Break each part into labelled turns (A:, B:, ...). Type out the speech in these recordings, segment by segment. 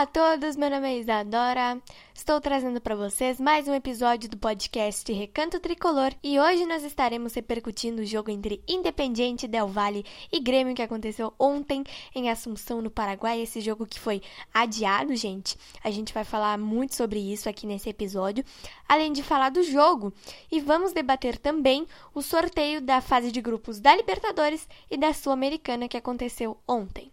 A: Olá a todos, meu nome é Isadora. Estou trazendo para vocês mais um episódio do podcast Recanto Tricolor e hoje nós estaremos repercutindo o jogo entre Independiente Del Valle e Grêmio que aconteceu ontem em Assunção, no Paraguai. Esse jogo que foi adiado, gente. A gente vai falar muito sobre isso aqui nesse episódio, além de falar do jogo. E vamos debater também o sorteio da fase de grupos da Libertadores e da Sul-Americana que aconteceu ontem.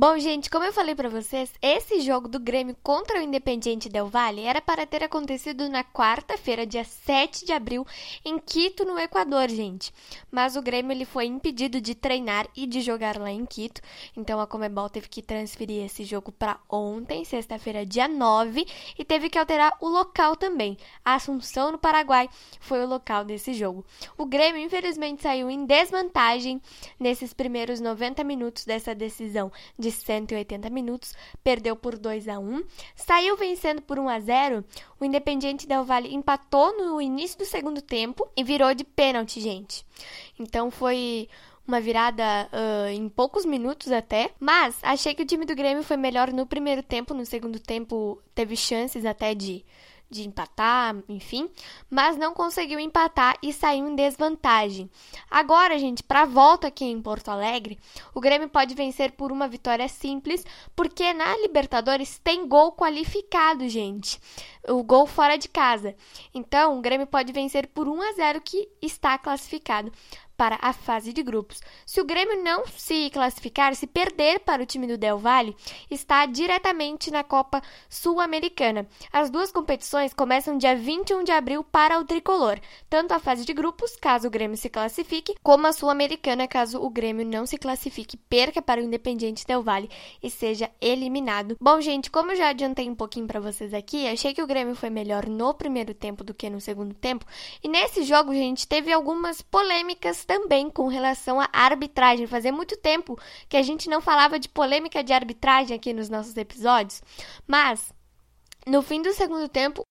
A: Bom, gente, como eu falei para vocês, esse jogo do Grêmio contra o Independiente Del Valle era para ter acontecido na quarta-feira, dia 7 de abril, em Quito, no Equador, gente. Mas o Grêmio ele foi impedido de treinar e de jogar lá em Quito, então a Comebol teve que transferir esse jogo para ontem, sexta-feira, dia 9, e teve que alterar o local também. A Assunção, no Paraguai, foi o local desse jogo. O Grêmio, infelizmente, saiu em desvantagem nesses primeiros 90 minutos dessa decisão de de 180 minutos, perdeu por 2 a 1, saiu vencendo por 1 a 0. O Independiente Del Valle empatou no início do segundo tempo e virou de pênalti, gente. Então foi uma virada uh, em poucos minutos até. Mas achei que o time do Grêmio foi melhor no primeiro tempo. No segundo tempo teve chances até de de empatar, enfim, mas não conseguiu empatar e saiu em desvantagem. Agora, gente, para a volta aqui em Porto Alegre, o Grêmio pode vencer por uma vitória simples, porque na Libertadores tem gol qualificado, gente. O gol fora de casa. Então, o Grêmio pode vencer por 1 a 0 que está classificado para a fase de grupos. Se o Grêmio não se classificar, se perder para o time do Del Valle, está diretamente na Copa Sul-Americana. As duas competições começam dia 21 de abril para o tricolor, tanto a fase de grupos, caso o Grêmio se classifique, como a Sul-Americana, caso o Grêmio não se classifique, perca para o Independiente Del Valle e seja eliminado. Bom, gente, como eu já adiantei um pouquinho para vocês aqui, achei que o Grêmio foi melhor no primeiro tempo do que no segundo tempo, e nesse jogo, gente, teve algumas polêmicas também com relação à arbitragem. Fazia muito tempo que a gente não falava de polêmica de arbitragem aqui nos nossos episódios, mas no fim do segundo tempo,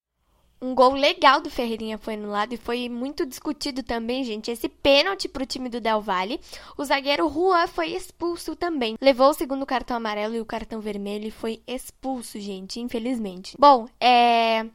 A: um gol legal do Ferreirinha foi anulado e foi muito discutido também, gente. Esse pênalti para o time do Del Valle. O zagueiro Juan foi expulso também. Levou o segundo cartão amarelo e o cartão vermelho e foi expulso, gente, infelizmente. Bom, é.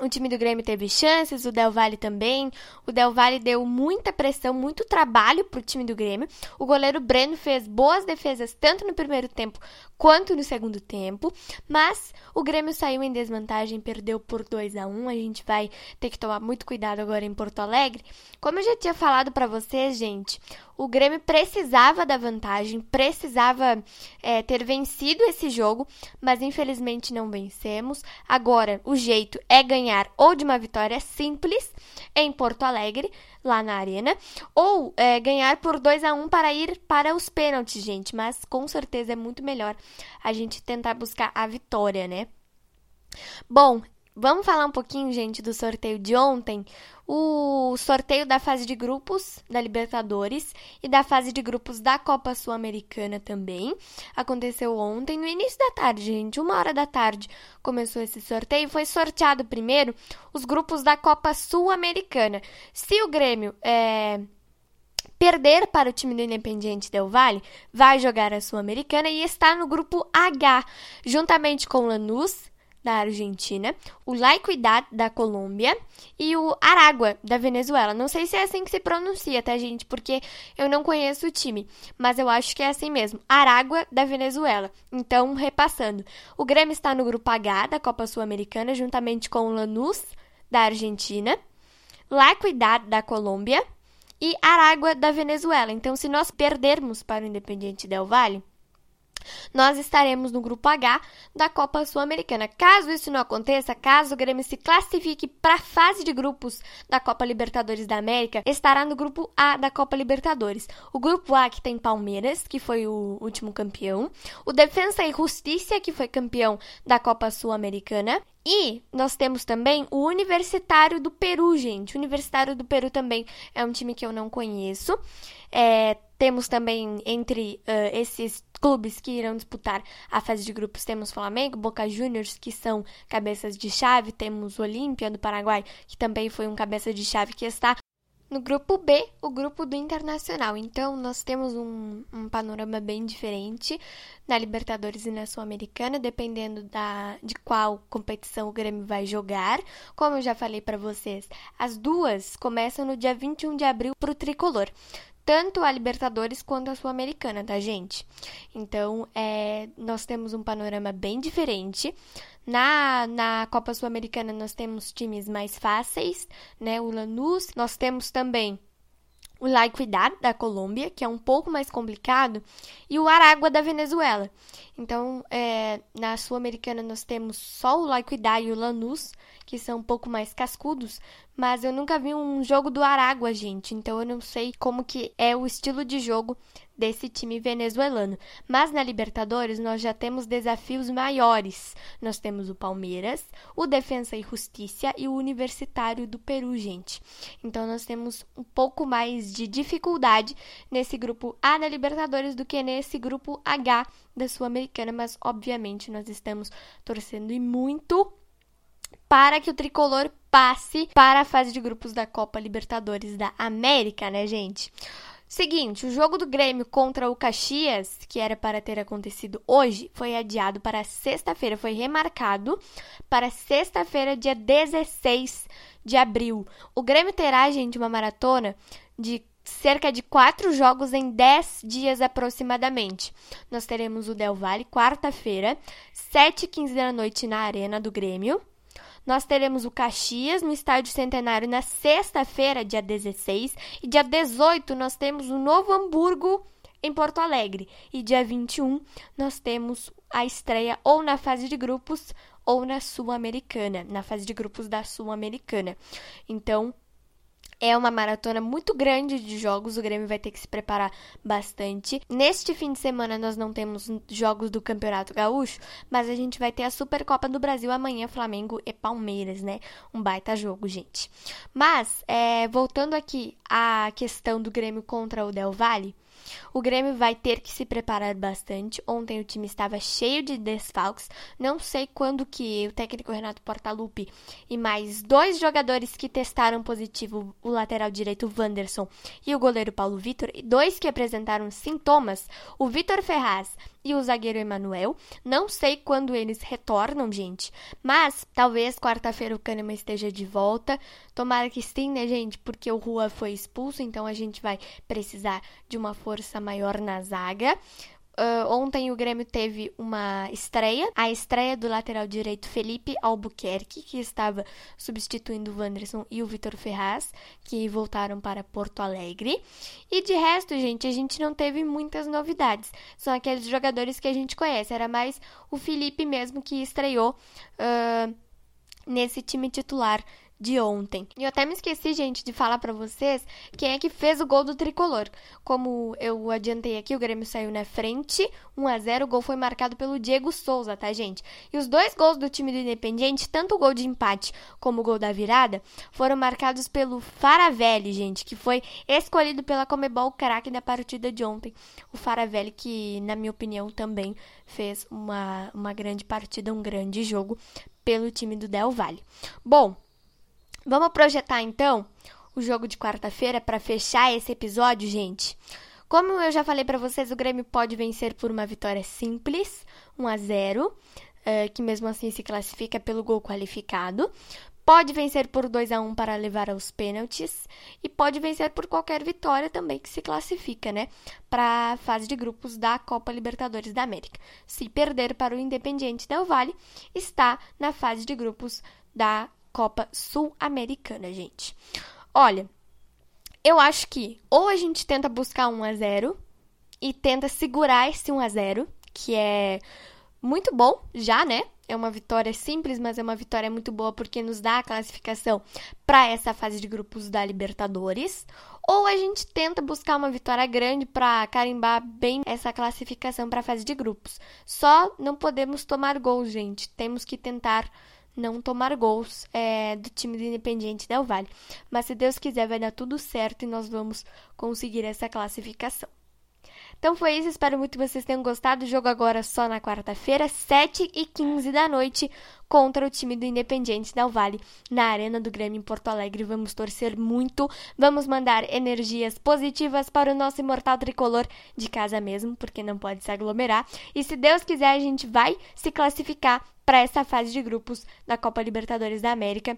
A: O time do Grêmio teve chances, o Del Valle também. O Del Valle deu muita pressão, muito trabalho para o time do Grêmio. O goleiro Breno fez boas defesas tanto no primeiro tempo quanto no segundo tempo, mas o Grêmio saiu em desvantagem, perdeu por 2 a 1. A gente vai ter que tomar muito cuidado agora em Porto Alegre. Como eu já tinha falado para vocês, gente, o Grêmio precisava da vantagem, precisava é, ter vencido esse jogo, mas infelizmente não vencemos. Agora, o jeito é ganhar ou de uma vitória simples em Porto Alegre, lá na Arena, ou é, ganhar por 2 a 1 para ir para os pênaltis, gente. Mas com certeza é muito melhor a gente tentar buscar a vitória, né? Bom, Vamos falar um pouquinho, gente, do sorteio de ontem. O sorteio da fase de grupos da Libertadores e da fase de grupos da Copa Sul-Americana também. Aconteceu ontem, no início da tarde, gente. Uma hora da tarde começou esse sorteio. Foi sorteado primeiro os grupos da Copa Sul-Americana. Se o Grêmio é, perder para o time do Independiente Del Valle, vai jogar a Sul-Americana e está no grupo H, juntamente com Lanús, da Argentina, o La Equidad da Colômbia e o Aragua da Venezuela. Não sei se é assim que se pronuncia, tá, gente? Porque eu não conheço o time, mas eu acho que é assim mesmo. Aragua da Venezuela. Então, repassando. O Grêmio está no grupo H da Copa Sul-Americana, juntamente com o Lanús da Argentina, La Equidad da Colômbia e Aragua da Venezuela. Então, se nós perdermos para o Independiente Del Valle, nós estaremos no grupo H da Copa Sul-Americana. Caso isso não aconteça, caso o Grêmio se classifique para a fase de grupos da Copa Libertadores da América, estará no grupo A da Copa Libertadores. O grupo A que tem Palmeiras, que foi o último campeão, o Defensa e Justiça, que foi campeão da Copa Sul-Americana, e nós temos também o Universitário do Peru, gente. O Universitário do Peru também é um time que eu não conheço. É, temos também entre uh, esses clubes que irão disputar a fase de grupos, temos Flamengo, Boca Juniors, que são cabeças de chave, temos Olímpia do Paraguai, que também foi um cabeça de chave que está no grupo B, o grupo do Internacional. Então, nós temos um, um panorama bem diferente na Libertadores e na Sul-Americana, dependendo da, de qual competição o Grêmio vai jogar. Como eu já falei para vocês, as duas começam no dia 21 de abril para o tricolor tanto a Libertadores quanto a Sul-Americana, tá, gente? Então, é, nós temos um panorama bem diferente. Na, na Copa Sul-Americana, nós temos times mais fáceis, né? O Lanús. Nós temos também o La Equidad da Colômbia, que é um pouco mais complicado, e o Aragua da Venezuela. Então, é, na Sul-Americana nós temos só o La Equidad e o Lanús, que são um pouco mais cascudos, mas eu nunca vi um jogo do Aragua, gente, então eu não sei como que é o estilo de jogo desse time venezuelano. Mas na Libertadores nós já temos desafios maiores. Nós temos o Palmeiras, o Defensa e Justiça e o Universitário do Peru, gente. Então nós temos um pouco mais de dificuldade nesse grupo A da Libertadores do que nesse grupo H da Sul-Americana, mas obviamente nós estamos torcendo e muito para que o tricolor passe para a fase de grupos da Copa Libertadores da América, né, gente? Seguinte, o jogo do Grêmio contra o Caxias, que era para ter acontecido hoje, foi adiado para sexta-feira, foi remarcado para sexta-feira, dia 16 de abril. O Grêmio terá, gente, uma maratona de cerca de quatro jogos em dez dias aproximadamente. Nós teremos o Del Valle quarta-feira, 7h15 da noite na Arena do Grêmio. Nós teremos o Caxias no Estádio Centenário na sexta-feira, dia 16, e dia 18 nós temos o Novo Hamburgo em Porto Alegre. E dia 21 nós temos a estreia ou na fase de grupos ou na Sul-Americana, na fase de grupos da Sul-Americana. Então, é uma maratona muito grande de jogos, o Grêmio vai ter que se preparar bastante. Neste fim de semana nós não temos jogos do Campeonato Gaúcho, mas a gente vai ter a Supercopa do Brasil amanhã, Flamengo e Palmeiras, né? Um baita jogo, gente. Mas, é, voltando aqui à questão do Grêmio contra o Del Valle, o Grêmio vai ter que se preparar bastante. Ontem o time estava cheio de desfalques. Não sei quando que o técnico Renato Portaluppi e mais dois jogadores que testaram positivo, o lateral direito Wanderson e o goleiro Paulo Vitor, e dois que apresentaram sintomas, o Vitor Ferraz e o zagueiro Emanuel. Não sei quando eles retornam, gente, mas talvez quarta-feira o Kahneman esteja de volta. Tomara que sim, né, gente? Porque o Rua foi expulso, então a gente vai precisar de uma força maior na zaga. Uh, ontem o Grêmio teve uma estreia, a estreia do lateral direito Felipe Albuquerque, que estava substituindo o Wanderson e o Vitor Ferraz, que voltaram para Porto Alegre. E de resto, gente, a gente não teve muitas novidades. São aqueles jogadores que a gente conhece. Era mais o Felipe mesmo que estreou uh, nesse time titular de ontem. E eu até me esqueci, gente, de falar para vocês quem é que fez o gol do tricolor. Como eu adiantei aqui, o Grêmio saiu na frente, 1 a 0. O gol foi marcado pelo Diego Souza, tá, gente? E os dois gols do time do Independiente, tanto o gol de empate como o gol da virada, foram marcados pelo Faravelli, gente, que foi escolhido pela Comebol craque da partida de ontem. O Faravelli que, na minha opinião, também fez uma, uma grande partida, um grande jogo pelo time do Del Valle. Bom, Vamos projetar então o jogo de quarta-feira para fechar esse episódio, gente. Como eu já falei para vocês, o Grêmio pode vencer por uma vitória simples, 1 a 0, eh, que mesmo assim se classifica pelo gol qualificado. Pode vencer por 2 a 1 para levar aos pênaltis e pode vencer por qualquer vitória também que se classifica, né, para a fase de grupos da Copa Libertadores da América. Se perder para o Independiente Del Valle, está na fase de grupos da Copa Sul-Americana, gente. Olha, eu acho que ou a gente tenta buscar 1 a 0 e tenta segurar esse 1 a 0, que é muito bom já, né? É uma vitória simples, mas é uma vitória muito boa porque nos dá a classificação para essa fase de grupos da Libertadores. Ou a gente tenta buscar uma vitória grande para carimbar bem essa classificação para a fase de grupos. Só não podemos tomar gols, gente. Temos que tentar não tomar gols é, do time do Independiente Del Vale. Mas se Deus quiser, vai dar tudo certo e nós vamos conseguir essa classificação. Então foi isso, espero muito que vocês tenham gostado. O jogo agora só na quarta-feira, 7 e 15 da noite, contra o time do Independiente Del Vale, na Arena do Grêmio em Porto Alegre. Vamos torcer muito, vamos mandar energias positivas para o nosso imortal tricolor de casa mesmo, porque não pode se aglomerar. E se Deus quiser, a gente vai se classificar para essa fase de grupos da Copa Libertadores da América.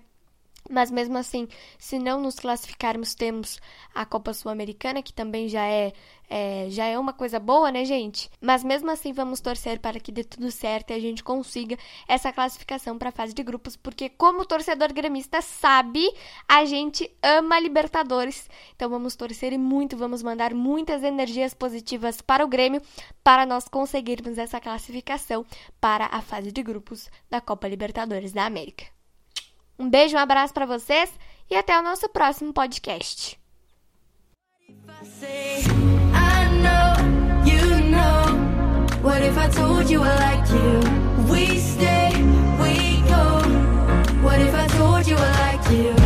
A: Mas mesmo assim, se não nos classificarmos, temos a Copa Sul-Americana, que também já é, é, já é uma coisa boa, né, gente? Mas mesmo assim, vamos torcer para que dê tudo certo e a gente consiga essa classificação para a fase de grupos, porque como torcedor gremista sabe, a gente ama Libertadores. Então vamos torcer e muito, vamos mandar muitas energias positivas para o Grêmio para nós conseguirmos essa classificação para a fase de grupos da Copa Libertadores da América. Um beijo, um abraço para vocês e até o nosso próximo podcast. What if I told you I like you?